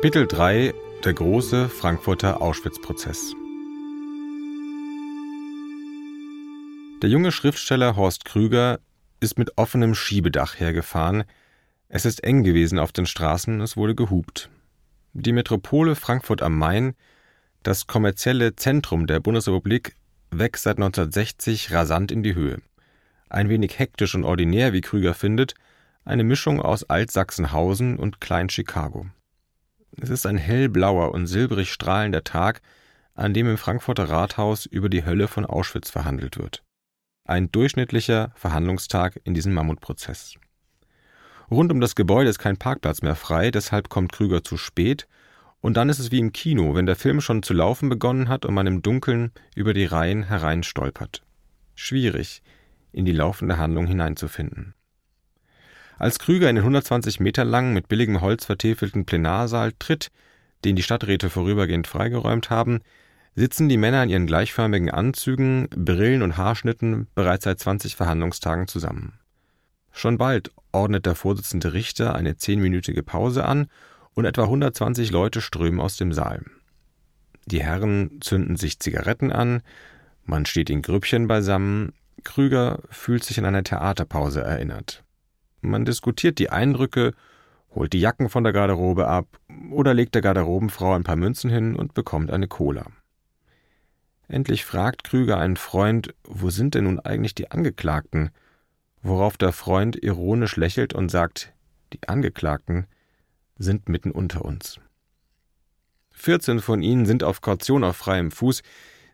Kapitel 3 Der große Frankfurter Auschwitz-Prozess Der junge Schriftsteller Horst Krüger ist mit offenem Schiebedach hergefahren. Es ist eng gewesen auf den Straßen, es wurde gehupt. Die Metropole Frankfurt am Main, das kommerzielle Zentrum der Bundesrepublik, wächst seit 1960 rasant in die Höhe. Ein wenig hektisch und ordinär, wie Krüger findet, eine Mischung aus Altsachsenhausen und Klein-Chicago. Es ist ein hellblauer und silbrig strahlender Tag, an dem im Frankfurter Rathaus über die Hölle von Auschwitz verhandelt wird. Ein durchschnittlicher Verhandlungstag in diesem Mammutprozess. Rund um das Gebäude ist kein Parkplatz mehr frei, deshalb kommt Krüger zu spät, und dann ist es wie im Kino, wenn der Film schon zu laufen begonnen hat und man im Dunkeln über die Reihen hereinstolpert. Schwierig, in die laufende Handlung hineinzufinden. Als Krüger in den 120 Meter langen, mit billigem Holz vertäfelten Plenarsaal tritt, den die Stadträte vorübergehend freigeräumt haben, sitzen die Männer in ihren gleichförmigen Anzügen, Brillen und Haarschnitten bereits seit 20 Verhandlungstagen zusammen. Schon bald ordnet der Vorsitzende Richter eine zehnminütige Pause an und etwa 120 Leute strömen aus dem Saal. Die Herren zünden sich Zigaretten an, man steht in Grüppchen beisammen, Krüger fühlt sich an eine Theaterpause erinnert. Man diskutiert die Eindrücke, holt die Jacken von der Garderobe ab oder legt der Garderobenfrau ein paar Münzen hin und bekommt eine Cola. Endlich fragt Krüger einen Freund, wo sind denn nun eigentlich die Angeklagten? Worauf der Freund ironisch lächelt und sagt, die Angeklagten sind mitten unter uns. 14 von ihnen sind auf Kaution auf freiem Fuß,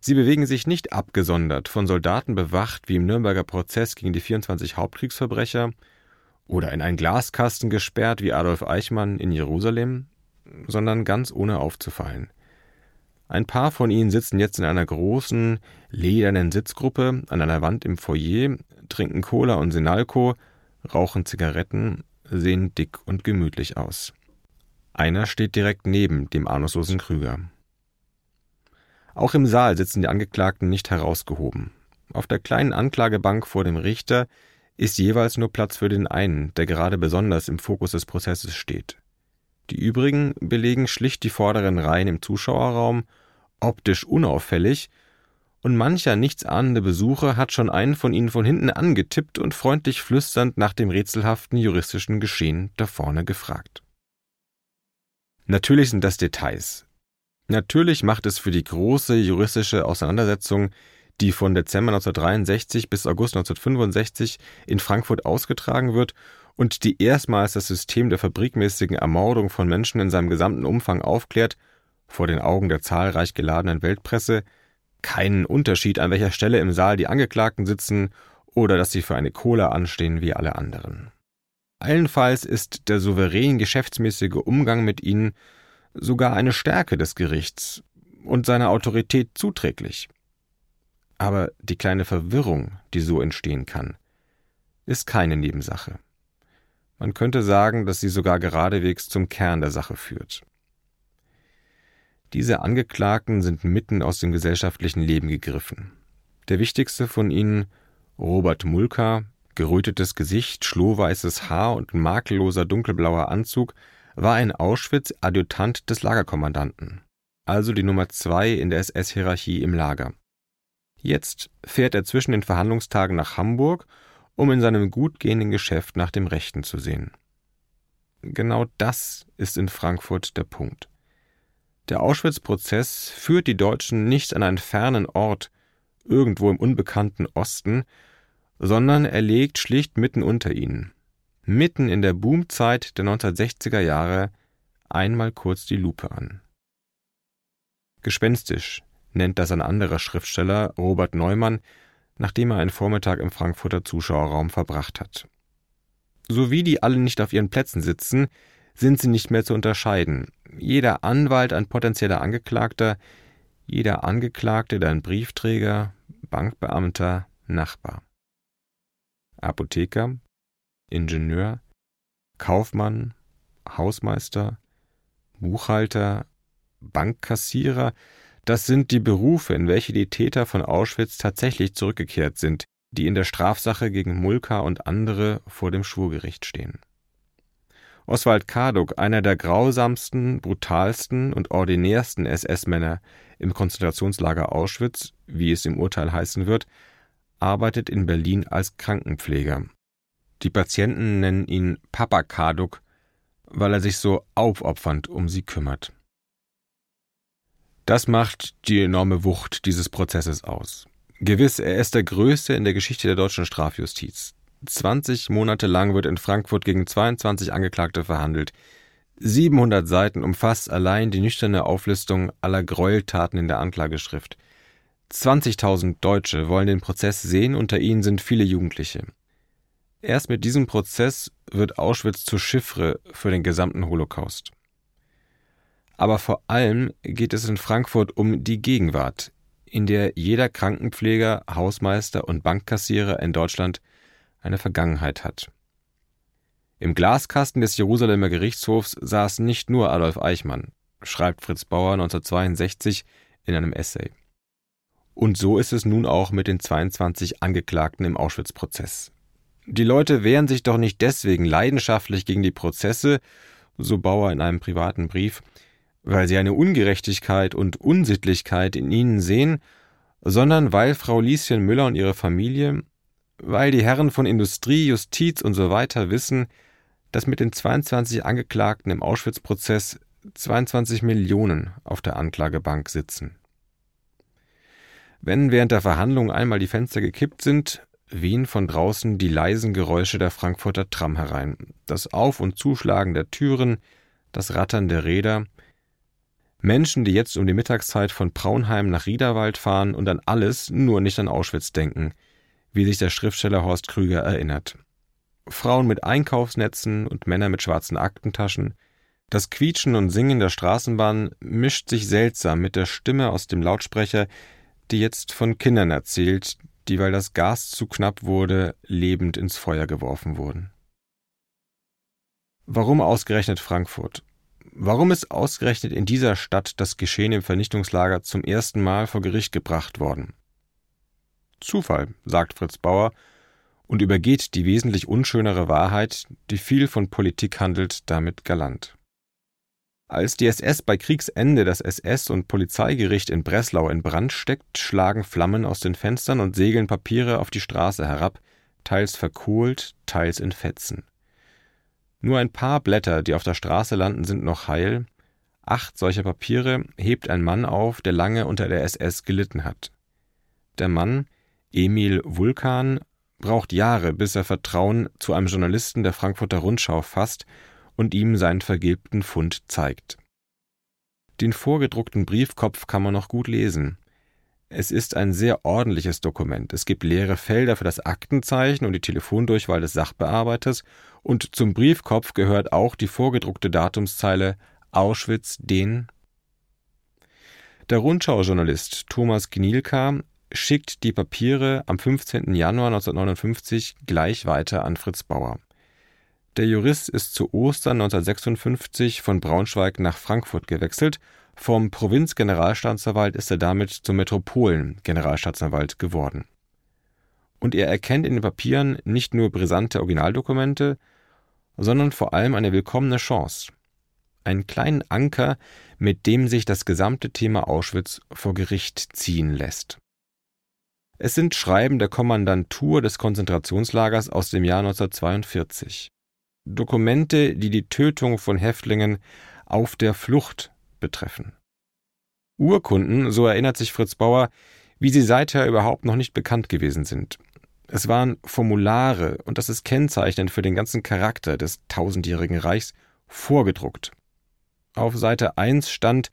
sie bewegen sich nicht abgesondert, von Soldaten bewacht wie im Nürnberger Prozess gegen die 24 Hauptkriegsverbrecher, oder in einen Glaskasten gesperrt wie Adolf Eichmann in Jerusalem, sondern ganz ohne aufzufallen. Ein paar von ihnen sitzen jetzt in einer großen, ledernen Sitzgruppe an einer Wand im Foyer, trinken Cola und Sinalco, rauchen Zigaretten, sehen dick und gemütlich aus. Einer steht direkt neben dem ahnungslosen Krüger. Auch im Saal sitzen die Angeklagten nicht herausgehoben. Auf der kleinen Anklagebank vor dem Richter ist jeweils nur Platz für den einen, der gerade besonders im Fokus des Prozesses steht. Die übrigen belegen schlicht die vorderen Reihen im Zuschauerraum, optisch unauffällig, und mancher nichtsahnende Besucher hat schon einen von ihnen von hinten angetippt und freundlich flüsternd nach dem rätselhaften juristischen Geschehen da vorne gefragt. Natürlich sind das Details. Natürlich macht es für die große juristische Auseinandersetzung die von Dezember 1963 bis August 1965 in Frankfurt ausgetragen wird und die erstmals das System der fabrikmäßigen Ermordung von Menschen in seinem gesamten Umfang aufklärt, vor den Augen der zahlreich geladenen Weltpresse, keinen Unterschied, an welcher Stelle im Saal die Angeklagten sitzen oder dass sie für eine Cola anstehen wie alle anderen. Allenfalls ist der souverän geschäftsmäßige Umgang mit ihnen sogar eine Stärke des Gerichts und seiner Autorität zuträglich. Aber die kleine Verwirrung, die so entstehen kann, ist keine Nebensache. Man könnte sagen, dass sie sogar geradewegs zum Kern der Sache führt. Diese Angeklagten sind mitten aus dem gesellschaftlichen Leben gegriffen. Der wichtigste von ihnen, Robert Mulka, gerötetes Gesicht, schlohweißes Haar und makelloser dunkelblauer Anzug, war in Auschwitz Adjutant des Lagerkommandanten, also die Nummer zwei in der SS-Hierarchie im Lager. Jetzt fährt er zwischen den Verhandlungstagen nach Hamburg, um in seinem gut gehenden Geschäft nach dem Rechten zu sehen. Genau das ist in Frankfurt der Punkt. Der Auschwitz-Prozess führt die Deutschen nicht an einen fernen Ort, irgendwo im unbekannten Osten, sondern er legt schlicht mitten unter ihnen, mitten in der Boomzeit der 1960er Jahre, einmal kurz die Lupe an. Gespenstisch nennt das ein anderer Schriftsteller, Robert Neumann, nachdem er einen Vormittag im Frankfurter Zuschauerraum verbracht hat. So wie die alle nicht auf ihren Plätzen sitzen, sind sie nicht mehr zu unterscheiden. Jeder Anwalt ein potenzieller Angeklagter, jeder Angeklagte ein Briefträger, Bankbeamter, Nachbar. Apotheker, Ingenieur, Kaufmann, Hausmeister, Buchhalter, Bankkassierer, das sind die Berufe, in welche die Täter von Auschwitz tatsächlich zurückgekehrt sind, die in der Strafsache gegen Mulka und andere vor dem Schwurgericht stehen. Oswald Karduk, einer der grausamsten, brutalsten und ordinärsten SS-Männer im Konzentrationslager Auschwitz, wie es im Urteil heißen wird, arbeitet in Berlin als Krankenpfleger. Die Patienten nennen ihn Papa Karduk, weil er sich so aufopfernd um sie kümmert. Das macht die enorme Wucht dieses Prozesses aus. Gewiss, er ist der größte in der Geschichte der deutschen Strafjustiz. 20 Monate lang wird in Frankfurt gegen 22 Angeklagte verhandelt. 700 Seiten umfasst allein die nüchterne Auflistung aller Gräueltaten in der Anklageschrift. 20.000 Deutsche wollen den Prozess sehen, unter ihnen sind viele Jugendliche. Erst mit diesem Prozess wird Auschwitz zur Chiffre für den gesamten Holocaust. Aber vor allem geht es in Frankfurt um die Gegenwart, in der jeder Krankenpfleger, Hausmeister und Bankkassierer in Deutschland eine Vergangenheit hat. Im Glaskasten des Jerusalemer Gerichtshofs saß nicht nur Adolf Eichmann, schreibt Fritz Bauer 1962 in einem Essay. Und so ist es nun auch mit den 22 Angeklagten im Auschwitz-Prozess. Die Leute wehren sich doch nicht deswegen leidenschaftlich gegen die Prozesse, so Bauer in einem privaten Brief, weil sie eine Ungerechtigkeit und Unsittlichkeit in ihnen sehen, sondern weil Frau Lieschen Müller und ihre Familie, weil die Herren von Industrie, Justiz und so weiter wissen, dass mit den 22 Angeklagten im Auschwitz-Prozess 22 Millionen auf der Anklagebank sitzen. Wenn während der Verhandlungen einmal die Fenster gekippt sind, wehen von draußen die leisen Geräusche der Frankfurter Tram herein, das Auf- und Zuschlagen der Türen, das Rattern der Räder, Menschen, die jetzt um die Mittagszeit von Braunheim nach Riederwald fahren und an alles, nur nicht an Auschwitz denken, wie sich der Schriftsteller Horst Krüger erinnert. Frauen mit Einkaufsnetzen und Männer mit schwarzen Aktentaschen. Das Quietschen und Singen der Straßenbahn mischt sich seltsam mit der Stimme aus dem Lautsprecher, die jetzt von Kindern erzählt, die, weil das Gas zu knapp wurde, lebend ins Feuer geworfen wurden. Warum ausgerechnet Frankfurt? Warum ist ausgerechnet in dieser Stadt das Geschehen im Vernichtungslager zum ersten Mal vor Gericht gebracht worden? Zufall, sagt Fritz Bauer und übergeht die wesentlich unschönere Wahrheit, die viel von Politik handelt, damit galant. Als die SS bei Kriegsende das SS- und Polizeigericht in Breslau in Brand steckt, schlagen Flammen aus den Fenstern und segeln Papiere auf die Straße herab, teils verkohlt, teils in Fetzen. Nur ein paar Blätter, die auf der Straße landen, sind noch heil. Acht solcher Papiere hebt ein Mann auf, der lange unter der SS gelitten hat. Der Mann, Emil Vulkan, braucht Jahre, bis er Vertrauen zu einem Journalisten der Frankfurter Rundschau fasst und ihm seinen vergilbten Fund zeigt. Den vorgedruckten Briefkopf kann man noch gut lesen. Es ist ein sehr ordentliches Dokument. Es gibt leere Felder für das Aktenzeichen und die Telefondurchwahl des Sachbearbeiters und zum Briefkopf gehört auch die vorgedruckte Datumszeile Auschwitz den. Der Rundschau-Journalist Thomas Gnielka schickt die Papiere am 15. Januar 1959 gleich weiter an Fritz Bauer. Der Jurist ist zu Ostern 1956 von Braunschweig nach Frankfurt gewechselt vom Provinzgeneralstaatsanwalt ist er damit zum Metropolen-Generalstaatsanwalt geworden. Und er erkennt in den Papieren nicht nur brisante Originaldokumente, sondern vor allem eine willkommene Chance. Einen kleinen Anker, mit dem sich das gesamte Thema Auschwitz vor Gericht ziehen lässt. Es sind Schreiben der Kommandantur des Konzentrationslagers aus dem Jahr 1942. Dokumente, die die Tötung von Häftlingen auf der Flucht betreffen. Urkunden, so erinnert sich Fritz Bauer, wie sie seither überhaupt noch nicht bekannt gewesen sind. Es waren Formulare, und das ist kennzeichnend für den ganzen Charakter des tausendjährigen Reichs, vorgedruckt. Auf Seite 1 stand,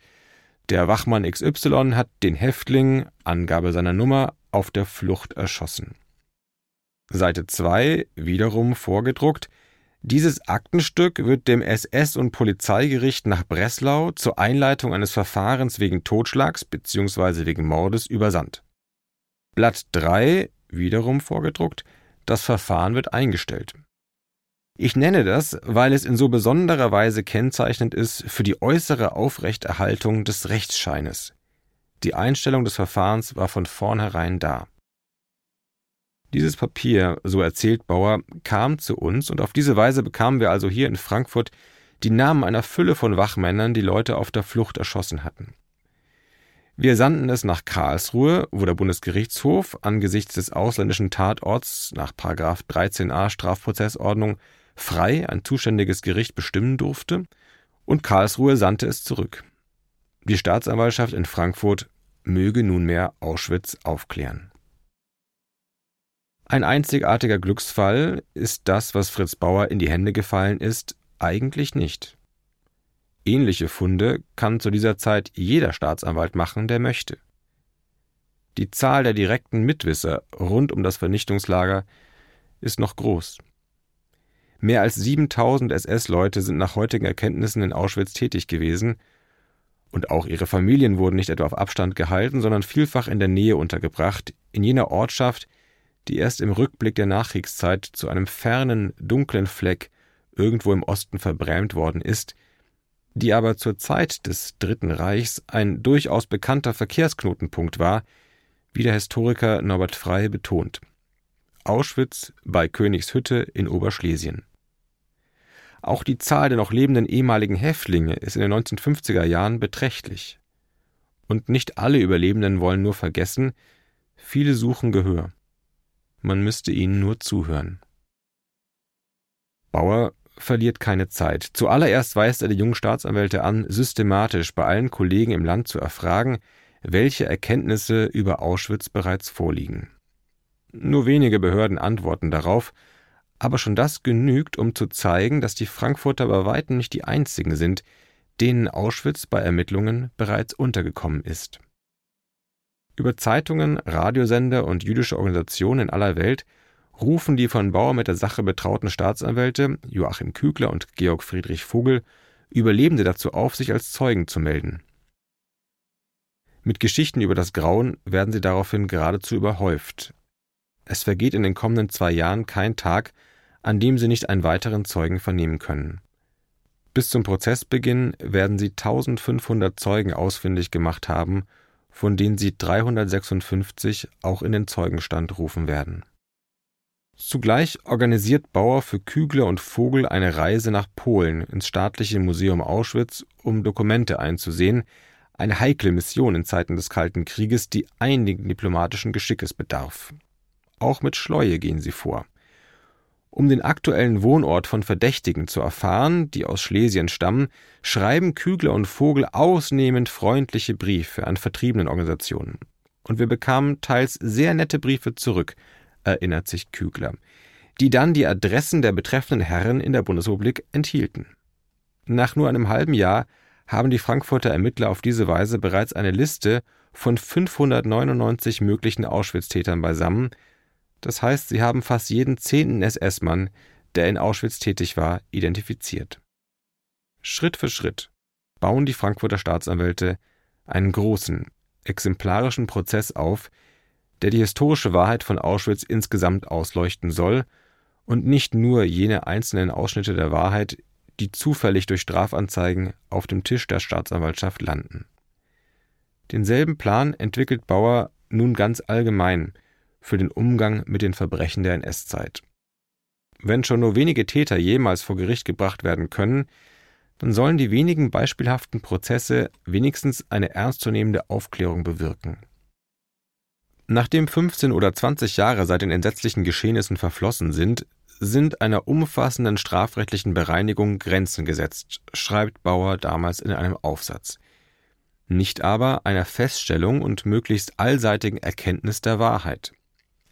der Wachmann XY hat den Häftling, Angabe seiner Nummer, auf der Flucht erschossen. Seite 2, wiederum vorgedruckt, dieses Aktenstück wird dem SS- und Polizeigericht nach Breslau zur Einleitung eines Verfahrens wegen Totschlags bzw. wegen Mordes übersandt. Blatt 3, wiederum vorgedruckt, das Verfahren wird eingestellt. Ich nenne das, weil es in so besonderer Weise kennzeichnend ist für die äußere Aufrechterhaltung des Rechtsscheines. Die Einstellung des Verfahrens war von vornherein da. Dieses Papier, so erzählt Bauer, kam zu uns und auf diese Weise bekamen wir also hier in Frankfurt die Namen einer Fülle von Wachmännern, die Leute auf der Flucht erschossen hatten. Wir sandten es nach Karlsruhe, wo der Bundesgerichtshof angesichts des ausländischen Tatorts nach 13a Strafprozessordnung frei ein zuständiges Gericht bestimmen durfte, und Karlsruhe sandte es zurück. Die Staatsanwaltschaft in Frankfurt möge nunmehr Auschwitz aufklären. Ein einzigartiger Glücksfall ist das, was Fritz Bauer in die Hände gefallen ist, eigentlich nicht. Ähnliche Funde kann zu dieser Zeit jeder Staatsanwalt machen, der möchte. Die Zahl der direkten Mitwisser rund um das Vernichtungslager ist noch groß. Mehr als 7000 SS-Leute sind nach heutigen Erkenntnissen in Auschwitz tätig gewesen, und auch ihre Familien wurden nicht etwa auf Abstand gehalten, sondern vielfach in der Nähe untergebracht, in jener Ortschaft, die erst im Rückblick der Nachkriegszeit zu einem fernen, dunklen Fleck irgendwo im Osten verbrämt worden ist, die aber zur Zeit des Dritten Reichs ein durchaus bekannter Verkehrsknotenpunkt war, wie der Historiker Norbert Frey betont. Auschwitz bei Königshütte in Oberschlesien. Auch die Zahl der noch lebenden ehemaligen Häftlinge ist in den 1950er Jahren beträchtlich. Und nicht alle Überlebenden wollen nur vergessen, viele suchen Gehör. Man müsste ihnen nur zuhören. Bauer verliert keine Zeit. Zuallererst weist er die jungen Staatsanwälte an, systematisch bei allen Kollegen im Land zu erfragen, welche Erkenntnisse über Auschwitz bereits vorliegen. Nur wenige Behörden antworten darauf, aber schon das genügt, um zu zeigen, dass die Frankfurter bei weitem nicht die einzigen sind, denen Auschwitz bei Ermittlungen bereits untergekommen ist. Über Zeitungen, Radiosender und jüdische Organisationen in aller Welt rufen die von Bauer mit der Sache betrauten Staatsanwälte Joachim Kügler und Georg Friedrich Vogel Überlebende dazu auf, sich als Zeugen zu melden. Mit Geschichten über das Grauen werden sie daraufhin geradezu überhäuft. Es vergeht in den kommenden zwei Jahren kein Tag, an dem sie nicht einen weiteren Zeugen vernehmen können. Bis zum Prozessbeginn werden sie 1500 Zeugen ausfindig gemacht haben, von denen sie 356 auch in den Zeugenstand rufen werden Zugleich organisiert Bauer für Kügler und Vogel eine Reise nach Polen ins Staatliche Museum Auschwitz, um Dokumente einzusehen, eine heikle Mission in Zeiten des Kalten Krieges, die einigen diplomatischen Geschickes bedarf. Auch mit Schleue gehen sie vor. Um den aktuellen Wohnort von Verdächtigen zu erfahren, die aus Schlesien stammen, schreiben Kügler und Vogel ausnehmend freundliche Briefe an Vertriebenenorganisationen. Und wir bekamen teils sehr nette Briefe zurück, erinnert sich Kügler, die dann die Adressen der betreffenden Herren in der Bundesrepublik enthielten. Nach nur einem halben Jahr haben die Frankfurter Ermittler auf diese Weise bereits eine Liste von 599 möglichen Auschwitz-Tätern beisammen, das heißt, sie haben fast jeden zehnten SS-Mann, der in Auschwitz tätig war, identifiziert. Schritt für Schritt bauen die Frankfurter Staatsanwälte einen großen, exemplarischen Prozess auf, der die historische Wahrheit von Auschwitz insgesamt ausleuchten soll und nicht nur jene einzelnen Ausschnitte der Wahrheit, die zufällig durch Strafanzeigen auf dem Tisch der Staatsanwaltschaft landen. Denselben Plan entwickelt Bauer nun ganz allgemein für den Umgang mit den Verbrechen der NS-Zeit. Wenn schon nur wenige Täter jemals vor Gericht gebracht werden können, dann sollen die wenigen beispielhaften Prozesse wenigstens eine ernstzunehmende Aufklärung bewirken. Nachdem 15 oder 20 Jahre seit den entsetzlichen Geschehnissen verflossen sind, sind einer umfassenden strafrechtlichen Bereinigung Grenzen gesetzt, schreibt Bauer damals in einem Aufsatz. Nicht aber einer Feststellung und möglichst allseitigen Erkenntnis der Wahrheit.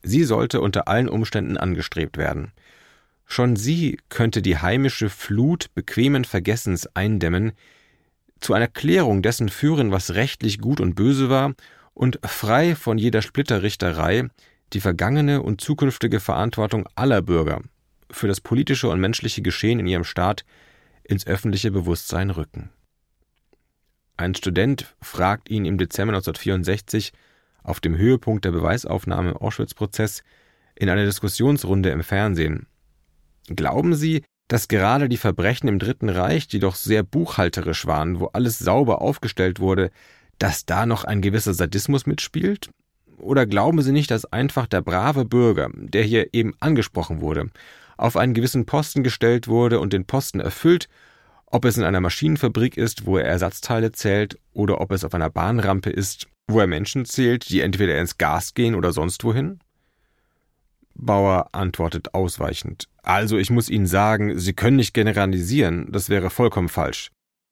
Sie sollte unter allen Umständen angestrebt werden. Schon sie könnte die heimische Flut bequemen Vergessens eindämmen, zu einer Klärung dessen führen, was rechtlich gut und böse war und frei von jeder Splitterrichterei die vergangene und zukünftige Verantwortung aller Bürger für das politische und menschliche Geschehen in ihrem Staat ins öffentliche Bewusstsein rücken. Ein Student fragt ihn im Dezember 1964 auf dem Höhepunkt der Beweisaufnahme im Auschwitz-Prozess in einer Diskussionsrunde im Fernsehen. Glauben Sie, dass gerade die Verbrechen im Dritten Reich, die doch sehr buchhalterisch waren, wo alles sauber aufgestellt wurde, dass da noch ein gewisser Sadismus mitspielt? Oder glauben Sie nicht, dass einfach der brave Bürger, der hier eben angesprochen wurde, auf einen gewissen Posten gestellt wurde und den Posten erfüllt, ob es in einer Maschinenfabrik ist, wo er Ersatzteile zählt, oder ob es auf einer Bahnrampe ist, wo er Menschen zählt, die entweder ins Gas gehen oder sonst wohin? Bauer antwortet ausweichend. Also ich muss Ihnen sagen, Sie können nicht generalisieren, das wäre vollkommen falsch.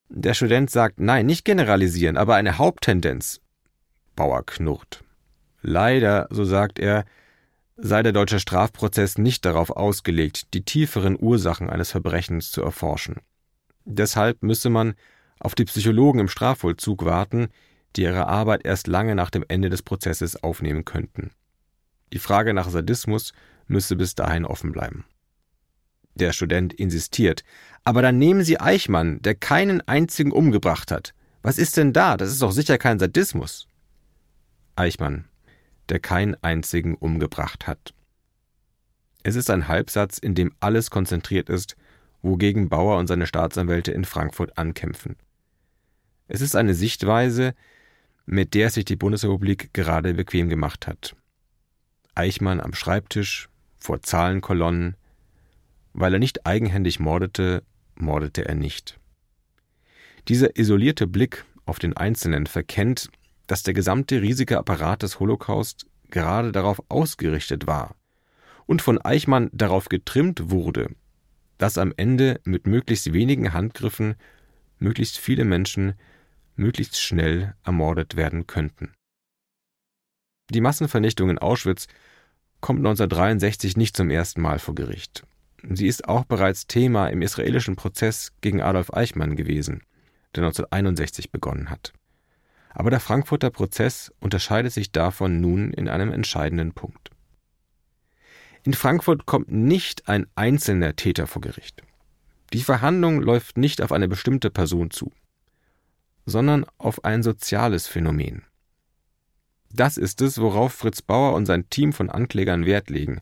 Der Student sagt, nein, nicht generalisieren, aber eine Haupttendenz. Bauer knurrt. Leider, so sagt er, sei der deutsche Strafprozess nicht darauf ausgelegt, die tieferen Ursachen eines Verbrechens zu erforschen. Deshalb müsse man auf die Psychologen im Strafvollzug warten, die ihre Arbeit erst lange nach dem Ende des Prozesses aufnehmen könnten. Die Frage nach Sadismus müsse bis dahin offen bleiben. Der Student insistiert. Aber dann nehmen Sie Eichmann, der keinen einzigen umgebracht hat. Was ist denn da? Das ist doch sicher kein Sadismus. Eichmann, der keinen einzigen umgebracht hat. Es ist ein Halbsatz, in dem alles konzentriert ist, wogegen Bauer und seine Staatsanwälte in Frankfurt ankämpfen. Es ist eine Sichtweise, mit der sich die Bundesrepublik gerade bequem gemacht hat. Eichmann am Schreibtisch, vor Zahlenkolonnen. Weil er nicht eigenhändig mordete, mordete er nicht. Dieser isolierte Blick auf den Einzelnen verkennt, dass der gesamte riesige Apparat des Holocaust gerade darauf ausgerichtet war und von Eichmann darauf getrimmt wurde, dass am Ende mit möglichst wenigen Handgriffen möglichst viele Menschen möglichst schnell ermordet werden könnten. Die Massenvernichtung in Auschwitz kommt 1963 nicht zum ersten Mal vor Gericht. Sie ist auch bereits Thema im israelischen Prozess gegen Adolf Eichmann gewesen, der 1961 begonnen hat. Aber der Frankfurter Prozess unterscheidet sich davon nun in einem entscheidenden Punkt. In Frankfurt kommt nicht ein einzelner Täter vor Gericht. Die Verhandlung läuft nicht auf eine bestimmte Person zu, sondern auf ein soziales Phänomen. Das ist es, worauf Fritz Bauer und sein Team von Anklägern Wert legen.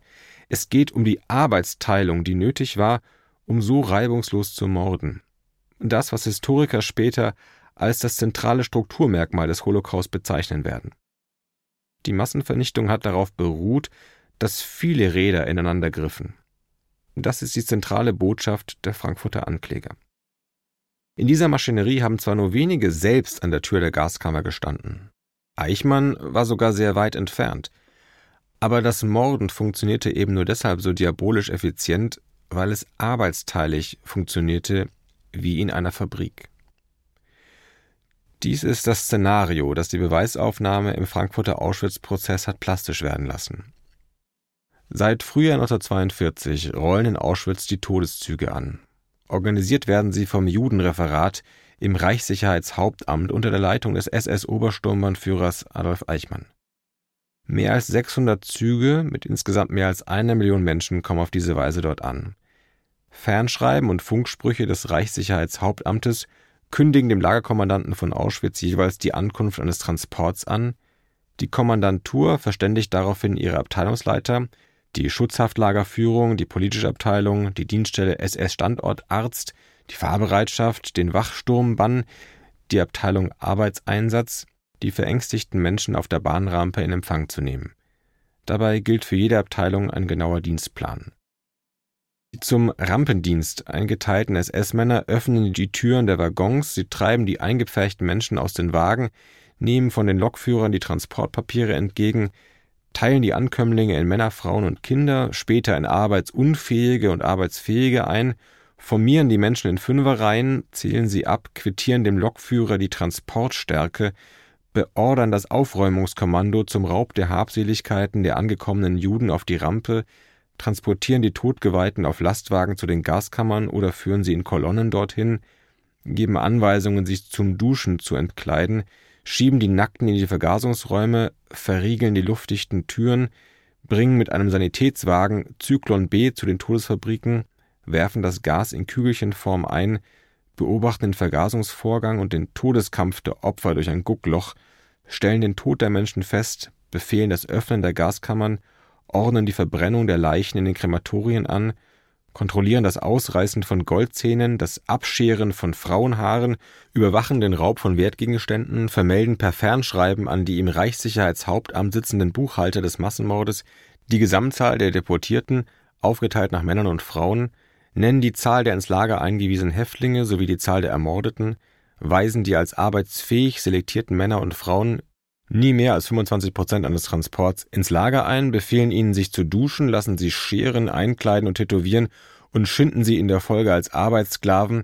Es geht um die Arbeitsteilung, die nötig war, um so reibungslos zu morden. Das, was Historiker später als das zentrale Strukturmerkmal des Holocaust bezeichnen werden. Die Massenvernichtung hat darauf beruht, dass viele Räder ineinander griffen. Das ist die zentrale Botschaft der Frankfurter Ankläger. In dieser Maschinerie haben zwar nur wenige selbst an der Tür der Gaskammer gestanden. Eichmann war sogar sehr weit entfernt. Aber das Morden funktionierte eben nur deshalb so diabolisch effizient, weil es arbeitsteilig funktionierte wie in einer Fabrik. Dies ist das Szenario, das die Beweisaufnahme im Frankfurter Auschwitz-Prozess hat plastisch werden lassen. Seit Frühjahr 1942 rollen in Auschwitz die Todeszüge an. Organisiert werden sie vom Judenreferat im Reichssicherheitshauptamt unter der Leitung des SS-Obersturmbannführers Adolf Eichmann. Mehr als 600 Züge mit insgesamt mehr als einer Million Menschen kommen auf diese Weise dort an. Fernschreiben und Funksprüche des Reichssicherheitshauptamtes kündigen dem Lagerkommandanten von Auschwitz jeweils die Ankunft eines Transports an. Die Kommandantur verständigt daraufhin ihre Abteilungsleiter, die Schutzhaftlagerführung, die politische Abteilung, die Dienststelle SS-Standortarzt, die Fahrbereitschaft, den Wachsturmbann, die Abteilung Arbeitseinsatz, die verängstigten Menschen auf der Bahnrampe in Empfang zu nehmen. Dabei gilt für jede Abteilung ein genauer Dienstplan. Die zum Rampendienst eingeteilten SS-Männer öffnen die Türen der Waggons, sie treiben die eingepferchten Menschen aus den Wagen, nehmen von den Lokführern die Transportpapiere entgegen, teilen die Ankömmlinge in Männer, Frauen und Kinder, später in arbeitsunfähige und arbeitsfähige ein formieren die Menschen in Fünferreihen, zählen sie ab, quittieren dem Lokführer die Transportstärke, beordern das Aufräumungskommando zum Raub der Habseligkeiten der angekommenen Juden auf die Rampe, transportieren die Todgeweihten auf Lastwagen zu den Gaskammern oder führen sie in Kolonnen dorthin, geben Anweisungen, sich zum Duschen zu entkleiden, schieben die Nackten in die Vergasungsräume, verriegeln die luftdichten Türen, bringen mit einem Sanitätswagen Zyklon B zu den Todesfabriken, werfen das Gas in Kügelchenform ein, beobachten den Vergasungsvorgang und den Todeskampf der Opfer durch ein Guckloch, stellen den Tod der Menschen fest, befehlen das Öffnen der Gaskammern, ordnen die Verbrennung der Leichen in den Krematorien an, kontrollieren das Ausreißen von Goldzähnen, das Abscheren von Frauenhaaren, überwachen den Raub von Wertgegenständen, vermelden per Fernschreiben an die im Reichssicherheitshauptamt sitzenden Buchhalter des Massenmordes die Gesamtzahl der Deportierten, aufgeteilt nach Männern und Frauen, nennen die Zahl der ins Lager eingewiesenen Häftlinge sowie die Zahl der Ermordeten, weisen die als arbeitsfähig selektierten Männer und Frauen nie mehr als 25 Prozent eines Transports ins Lager ein, befehlen ihnen, sich zu duschen, lassen sie scheren, einkleiden und tätowieren und schinden sie in der Folge als Arbeitssklaven,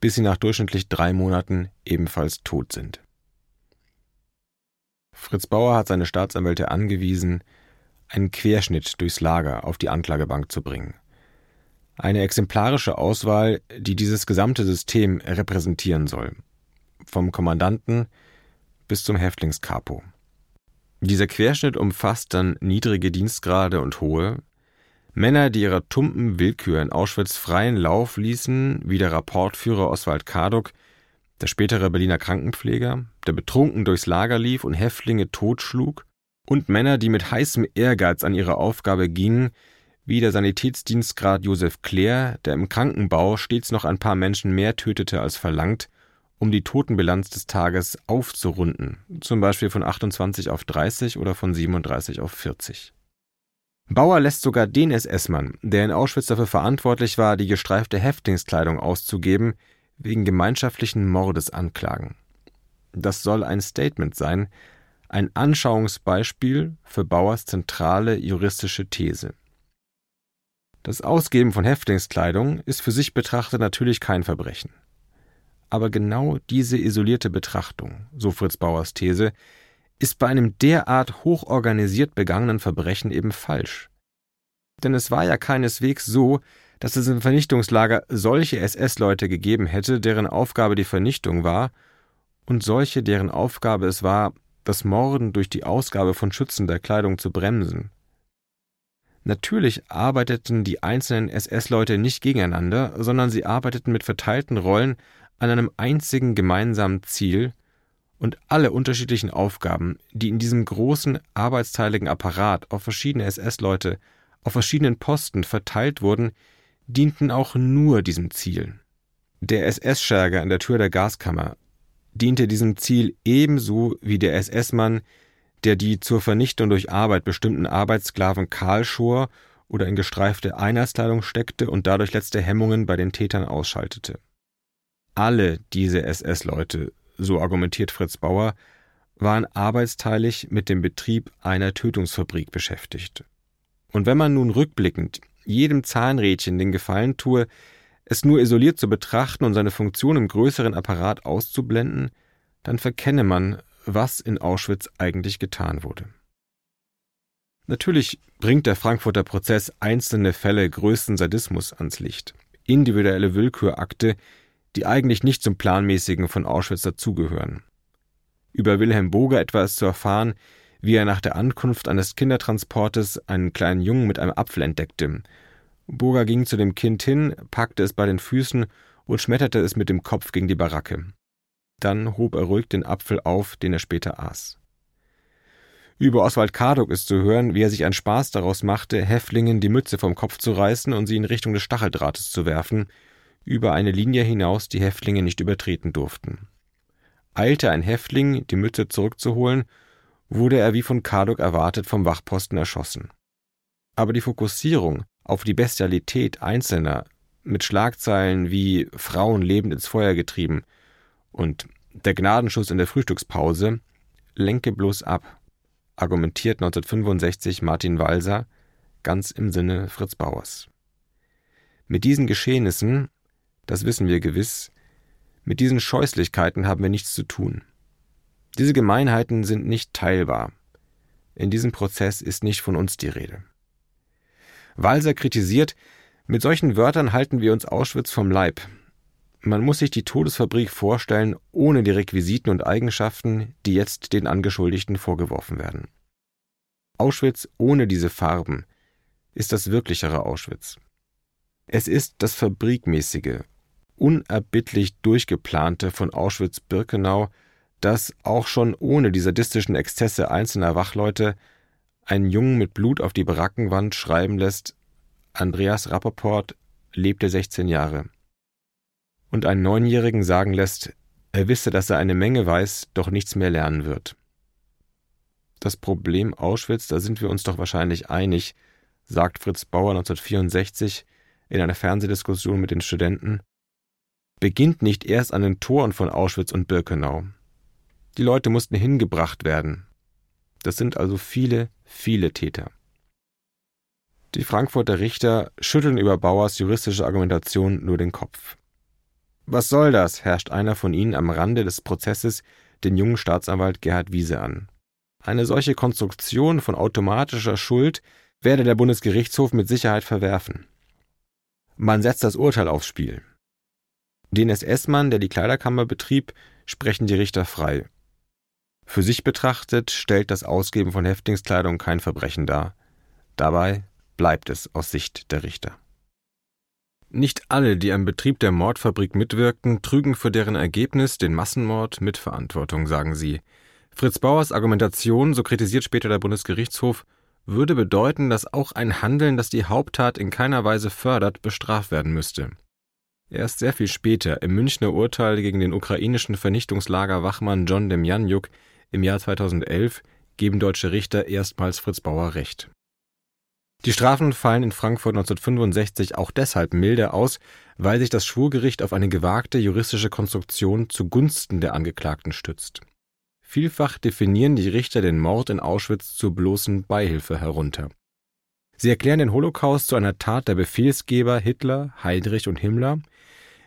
bis sie nach durchschnittlich drei Monaten ebenfalls tot sind. Fritz Bauer hat seine Staatsanwälte angewiesen, einen Querschnitt durchs Lager auf die Anklagebank zu bringen. Eine exemplarische Auswahl, die dieses gesamte System repräsentieren soll. Vom Kommandanten bis zum Häftlingskapo. Dieser Querschnitt umfasst dann niedrige Dienstgrade und hohe, Männer, die ihrer tumpen Willkür in Auschwitz freien Lauf ließen, wie der Rapportführer Oswald Karduk, der spätere Berliner Krankenpfleger, der betrunken durchs Lager lief und Häftlinge totschlug, und Männer, die mit heißem Ehrgeiz an ihre Aufgabe gingen, wie der Sanitätsdienstgrad Josef Claire, der im Krankenbau stets noch ein paar Menschen mehr tötete als verlangt, um die Totenbilanz des Tages aufzurunden, zum Beispiel von 28 auf 30 oder von 37 auf 40. Bauer lässt sogar den SS-Mann, der in Auschwitz dafür verantwortlich war, die gestreifte Häftlingskleidung auszugeben, wegen gemeinschaftlichen Mordes anklagen. Das soll ein Statement sein, ein Anschauungsbeispiel für Bauers zentrale juristische These. Das Ausgeben von Häftlingskleidung ist für sich betrachtet natürlich kein Verbrechen. Aber genau diese isolierte Betrachtung, so Fritz Bauers These, ist bei einem derart hochorganisiert begangenen Verbrechen eben falsch. Denn es war ja keineswegs so, dass es im Vernichtungslager solche SS-Leute gegeben hätte, deren Aufgabe die Vernichtung war, und solche, deren Aufgabe es war, das Morden durch die Ausgabe von schützender Kleidung zu bremsen. Natürlich arbeiteten die einzelnen SS-Leute nicht gegeneinander, sondern sie arbeiteten mit verteilten Rollen an einem einzigen gemeinsamen Ziel, und alle unterschiedlichen Aufgaben, die in diesem großen arbeitsteiligen Apparat auf verschiedene SS-Leute auf verschiedenen Posten verteilt wurden, dienten auch nur diesem Ziel. Der SS-Scherger an der Tür der Gaskammer diente diesem Ziel ebenso wie der SS-Mann, der die zur Vernichtung durch Arbeit bestimmten Arbeitssklaven kahlschor oder in gestreifte Einheitskleidung steckte und dadurch letzte Hemmungen bei den Tätern ausschaltete. Alle diese SS-Leute, so argumentiert Fritz Bauer, waren arbeitsteilig mit dem Betrieb einer Tötungsfabrik beschäftigt. Und wenn man nun rückblickend jedem Zahnrädchen den Gefallen tue, es nur isoliert zu betrachten und seine Funktion im größeren Apparat auszublenden, dann verkenne man, was in Auschwitz eigentlich getan wurde. Natürlich bringt der Frankfurter Prozess einzelne Fälle größten Sadismus ans Licht, individuelle Willkürakte, die eigentlich nicht zum Planmäßigen von Auschwitz dazugehören. Über Wilhelm Boger etwa ist zu erfahren, wie er nach der Ankunft eines Kindertransportes einen kleinen Jungen mit einem Apfel entdeckte. Boger ging zu dem Kind hin, packte es bei den Füßen und schmetterte es mit dem Kopf gegen die Baracke. Dann hob er ruhig den Apfel auf, den er später aß. Über Oswald Karduk ist zu hören, wie er sich einen Spaß daraus machte, Häftlingen die Mütze vom Kopf zu reißen und sie in Richtung des Stacheldrahtes zu werfen, über eine Linie hinaus die Häftlinge nicht übertreten durften. Eilte ein Häftling, die Mütze zurückzuholen, wurde er wie von Karduk erwartet vom Wachposten erschossen. Aber die Fokussierung auf die Bestialität Einzelner mit Schlagzeilen wie Frauen lebend ins Feuer getrieben und der Gnadenschuss in der Frühstückspause lenke bloß ab, argumentiert 1965 Martin Walser ganz im Sinne Fritz Bauers. Mit diesen Geschehnissen das wissen wir gewiss, mit diesen Scheußlichkeiten haben wir nichts zu tun. Diese Gemeinheiten sind nicht teilbar. In diesem Prozess ist nicht von uns die Rede. Walser kritisiert, mit solchen Wörtern halten wir uns Auschwitz vom Leib. Man muss sich die Todesfabrik vorstellen, ohne die Requisiten und Eigenschaften, die jetzt den Angeschuldigten vorgeworfen werden. Auschwitz ohne diese Farben ist das wirklichere Auschwitz. Es ist das Fabrikmäßige, unerbittlich durchgeplante von Auschwitz-Birkenau, das auch schon ohne die sadistischen Exzesse einzelner Wachleute einen Jungen mit Blut auf die Barackenwand schreiben lässt, Andreas Rappaport lebte 16 Jahre. Und einen Neunjährigen sagen lässt, er wisse, dass er eine Menge weiß, doch nichts mehr lernen wird. Das Problem Auschwitz, da sind wir uns doch wahrscheinlich einig, sagt Fritz Bauer 1964 in einer Fernsehdiskussion mit den Studenten, beginnt nicht erst an den Toren von Auschwitz und Birkenau. Die Leute mussten hingebracht werden. Das sind also viele, viele Täter. Die Frankfurter Richter schütteln über Bauers juristische Argumentation nur den Kopf. Was soll das? herrscht einer von ihnen am Rande des Prozesses den jungen Staatsanwalt Gerhard Wiese an. Eine solche Konstruktion von automatischer Schuld werde der Bundesgerichtshof mit Sicherheit verwerfen. Man setzt das Urteil aufs Spiel. Den SS-Mann, der die Kleiderkammer betrieb, sprechen die Richter frei. Für sich betrachtet stellt das Ausgeben von Häftlingskleidung kein Verbrechen dar. Dabei bleibt es aus Sicht der Richter. Nicht alle, die am Betrieb der Mordfabrik mitwirkten, trügen für deren Ergebnis, den Massenmord, Mitverantwortung, sagen sie. Fritz Bauers Argumentation, so kritisiert später der Bundesgerichtshof, würde bedeuten, dass auch ein Handeln, das die Haupttat in keiner Weise fördert, bestraft werden müsste. Erst sehr viel später, im Münchner Urteil gegen den ukrainischen Vernichtungslager Wachmann John Demjanjuk im Jahr 2011, geben deutsche Richter erstmals Fritz Bauer Recht. Die Strafen fallen in Frankfurt 1965 auch deshalb milder aus, weil sich das Schwurgericht auf eine gewagte juristische Konstruktion zugunsten der Angeklagten stützt Vielfach definieren die Richter den Mord in Auschwitz zur bloßen Beihilfe herunter. Sie erklären den Holocaust zu einer Tat der Befehlsgeber Hitler, Heydrich und Himmler.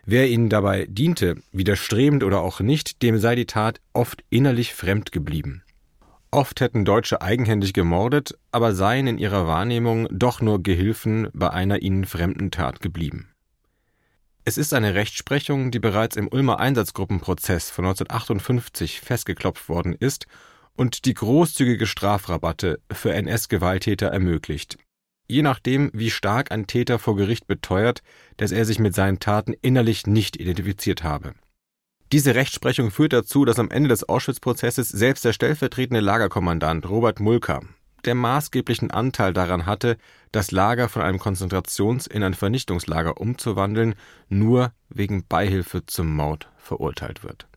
Wer ihnen dabei diente, widerstrebend oder auch nicht, dem sei die Tat oft innerlich fremd geblieben. Oft hätten Deutsche eigenhändig gemordet, aber seien in ihrer Wahrnehmung doch nur Gehilfen bei einer ihnen fremden Tat geblieben es ist eine Rechtsprechung, die bereits im Ulmer Einsatzgruppenprozess von 1958 festgeklopft worden ist und die großzügige Strafrabatte für NS-Gewalttäter ermöglicht. Je nachdem, wie stark ein Täter vor Gericht beteuert, dass er sich mit seinen Taten innerlich nicht identifiziert habe. Diese Rechtsprechung führt dazu, dass am Ende des Auschwitz-Prozesses selbst der stellvertretende Lagerkommandant Robert Mulker der maßgeblichen Anteil daran hatte, das Lager von einem Konzentrations- in ein Vernichtungslager umzuwandeln, nur wegen Beihilfe zum Mord verurteilt wird